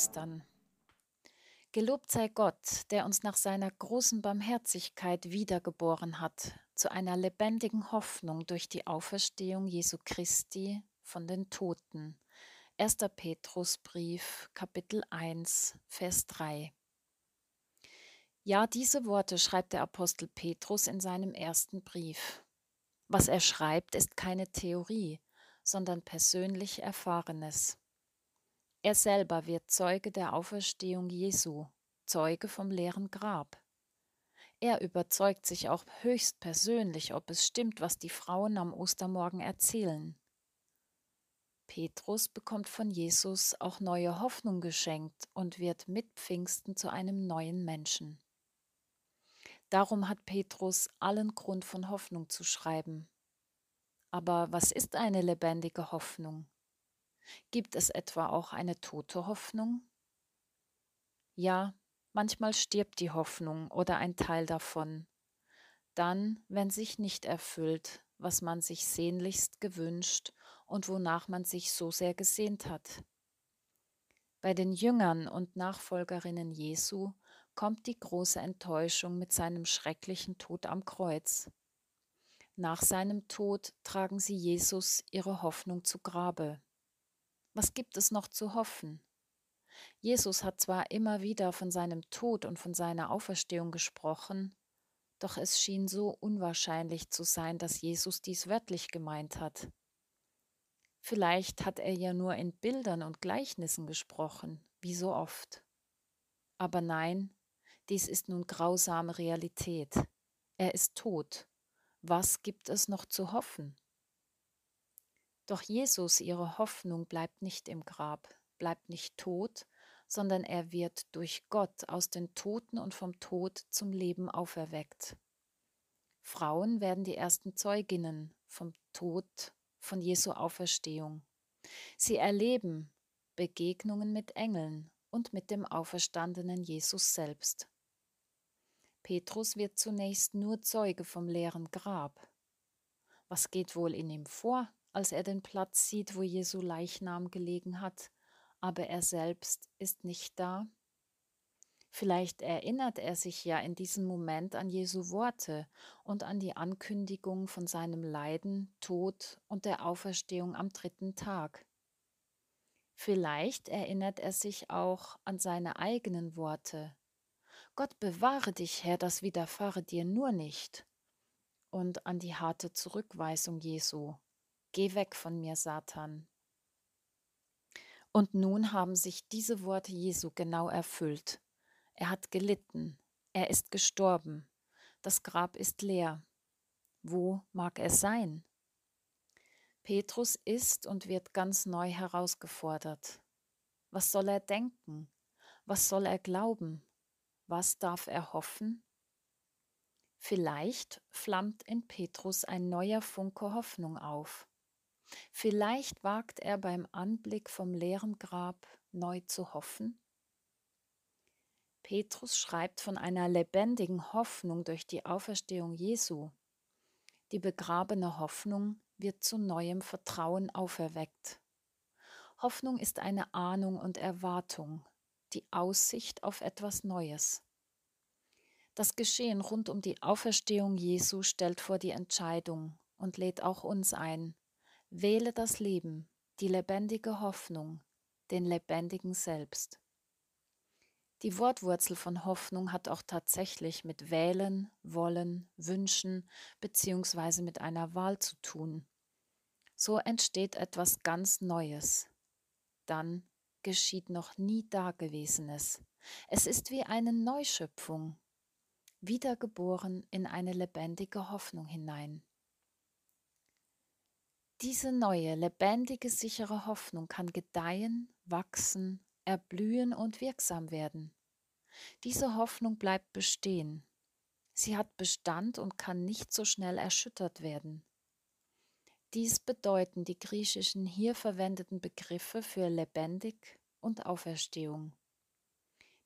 Ostern. Gelobt sei Gott, der uns nach seiner großen Barmherzigkeit wiedergeboren hat, zu einer lebendigen Hoffnung durch die Auferstehung Jesu Christi von den Toten. 1. Petrusbrief, Kapitel 1, Vers 3. Ja, diese Worte schreibt der Apostel Petrus in seinem ersten Brief. Was er schreibt, ist keine Theorie, sondern persönlich Erfahrenes. Er selber wird Zeuge der Auferstehung Jesu, Zeuge vom leeren Grab. Er überzeugt sich auch höchst persönlich, ob es stimmt, was die Frauen am Ostermorgen erzählen. Petrus bekommt von Jesus auch neue Hoffnung geschenkt und wird mit Pfingsten zu einem neuen Menschen. Darum hat Petrus allen Grund von Hoffnung zu schreiben. Aber was ist eine lebendige Hoffnung? Gibt es etwa auch eine tote Hoffnung? Ja, manchmal stirbt die Hoffnung oder ein Teil davon. Dann, wenn sich nicht erfüllt, was man sich sehnlichst gewünscht und wonach man sich so sehr gesehnt hat. Bei den Jüngern und Nachfolgerinnen Jesu kommt die große Enttäuschung mit seinem schrecklichen Tod am Kreuz. Nach seinem Tod tragen sie Jesus ihre Hoffnung zu Grabe. Was gibt es noch zu hoffen? Jesus hat zwar immer wieder von seinem Tod und von seiner Auferstehung gesprochen, doch es schien so unwahrscheinlich zu sein, dass Jesus dies wörtlich gemeint hat. Vielleicht hat er ja nur in Bildern und Gleichnissen gesprochen, wie so oft. Aber nein, dies ist nun grausame Realität. Er ist tot. Was gibt es noch zu hoffen? Doch Jesus, ihre Hoffnung, bleibt nicht im Grab, bleibt nicht tot, sondern er wird durch Gott aus den Toten und vom Tod zum Leben auferweckt. Frauen werden die ersten Zeuginnen vom Tod, von Jesu Auferstehung. Sie erleben Begegnungen mit Engeln und mit dem auferstandenen Jesus selbst. Petrus wird zunächst nur Zeuge vom leeren Grab. Was geht wohl in ihm vor, als er den Platz sieht, wo Jesu Leichnam gelegen hat, aber er selbst ist nicht da? Vielleicht erinnert er sich ja in diesem Moment an Jesu Worte und an die Ankündigung von seinem Leiden, Tod und der Auferstehung am dritten Tag. Vielleicht erinnert er sich auch an seine eigenen Worte. Gott bewahre dich, Herr, das widerfahre dir nur nicht. Und an die harte Zurückweisung Jesu. Geh weg von mir, Satan. Und nun haben sich diese Worte Jesu genau erfüllt. Er hat gelitten, er ist gestorben, das Grab ist leer. Wo mag es sein? Petrus ist und wird ganz neu herausgefordert. Was soll er denken? Was soll er glauben? Was darf er hoffen? Vielleicht flammt in Petrus ein neuer Funke Hoffnung auf. Vielleicht wagt er beim Anblick vom leeren Grab neu zu hoffen. Petrus schreibt von einer lebendigen Hoffnung durch die Auferstehung Jesu. Die begrabene Hoffnung wird zu neuem Vertrauen auferweckt. Hoffnung ist eine Ahnung und Erwartung, die Aussicht auf etwas Neues. Das Geschehen rund um die Auferstehung Jesu stellt vor die Entscheidung und lädt auch uns ein, Wähle das Leben, die lebendige Hoffnung, den lebendigen Selbst. Die Wortwurzel von Hoffnung hat auch tatsächlich mit Wählen, Wollen, Wünschen bzw. mit einer Wahl zu tun. So entsteht etwas ganz Neues. Dann geschieht noch nie Dagewesenes. Es ist wie eine Neuschöpfung, wiedergeboren in eine lebendige Hoffnung hinein. Diese neue, lebendige, sichere Hoffnung kann gedeihen, wachsen, erblühen und wirksam werden. Diese Hoffnung bleibt bestehen. Sie hat Bestand und kann nicht so schnell erschüttert werden. Dies bedeuten die griechischen hier verwendeten Begriffe für lebendig und Auferstehung.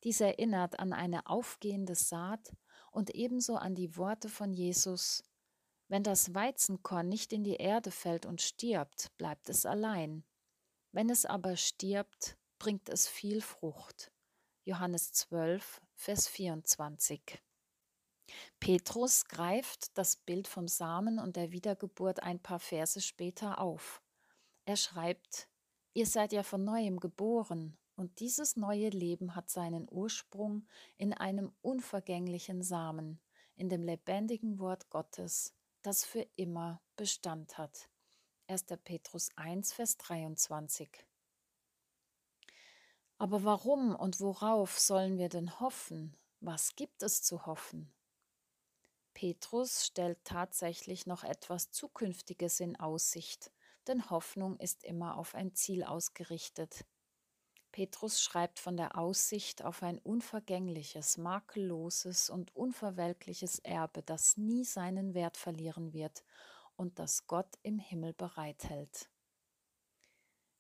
Dies erinnert an eine aufgehende Saat und ebenso an die Worte von Jesus, wenn das Weizenkorn nicht in die Erde fällt und stirbt, bleibt es allein. Wenn es aber stirbt, bringt es viel Frucht. Johannes 12, Vers 24. Petrus greift das Bild vom Samen und der Wiedergeburt ein paar Verse später auf. Er schreibt, Ihr seid ja von neuem geboren, und dieses neue Leben hat seinen Ursprung in einem unvergänglichen Samen, in dem lebendigen Wort Gottes, das für immer Bestand hat. 1. Petrus 1, Vers 23. Aber warum und worauf sollen wir denn hoffen? Was gibt es zu hoffen? Petrus stellt tatsächlich noch etwas Zukünftiges in Aussicht, denn Hoffnung ist immer auf ein Ziel ausgerichtet. Petrus schreibt von der Aussicht auf ein unvergängliches, makelloses und unverwelkliches Erbe, das nie seinen Wert verlieren wird und das Gott im Himmel bereithält.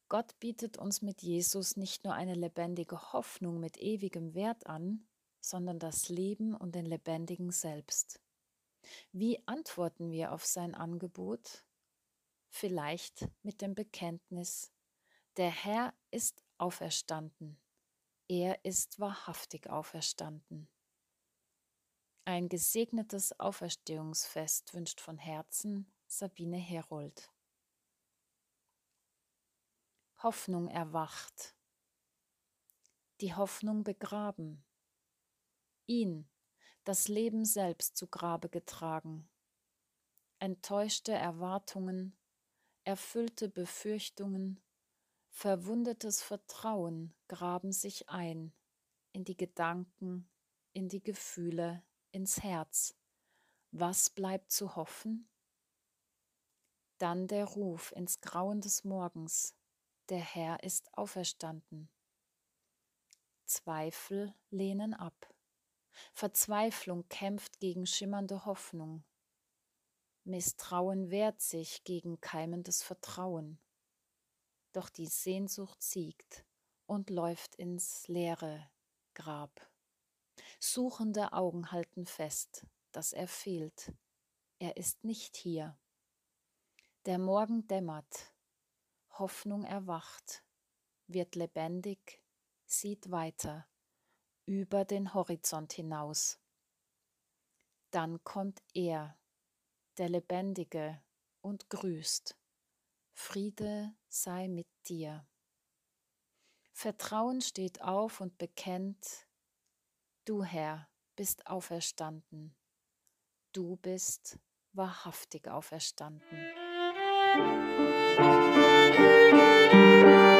Gott bietet uns mit Jesus nicht nur eine lebendige Hoffnung mit ewigem Wert an, sondern das Leben und den lebendigen Selbst. Wie antworten wir auf sein Angebot? Vielleicht mit dem Bekenntnis, der Herr ist auferstanden, er ist wahrhaftig auferstanden. Ein gesegnetes Auferstehungsfest wünscht von Herzen Sabine Herold. Hoffnung erwacht. Die Hoffnung begraben. Ihn, das Leben selbst zu Grabe getragen. Enttäuschte Erwartungen, erfüllte Befürchtungen, verwundetes Vertrauen graben sich ein in die Gedanken, in die Gefühle, ins Herz. Was bleibt zu hoffen? Dann der Ruf ins Grauen des Morgens, der Herr ist auferstanden. Zweifel lehnen ab. Verzweiflung kämpft gegen schimmernde Hoffnung. Misstrauen wehrt sich gegen keimendes Vertrauen. Doch die Sehnsucht siegt und läuft ins leere Grab. Suchende Augen halten fest, dass er fehlt. Er ist nicht hier. Der Morgen dämmert, Hoffnung erwacht, wird lebendig, sieht weiter über den Horizont hinaus. Dann kommt er, der Lebendige, und grüßt. Friede sei mit dir. Vertrauen steht auf und bekennt, du Herr bist auferstanden, du bist wahrhaftig auferstanden. Musik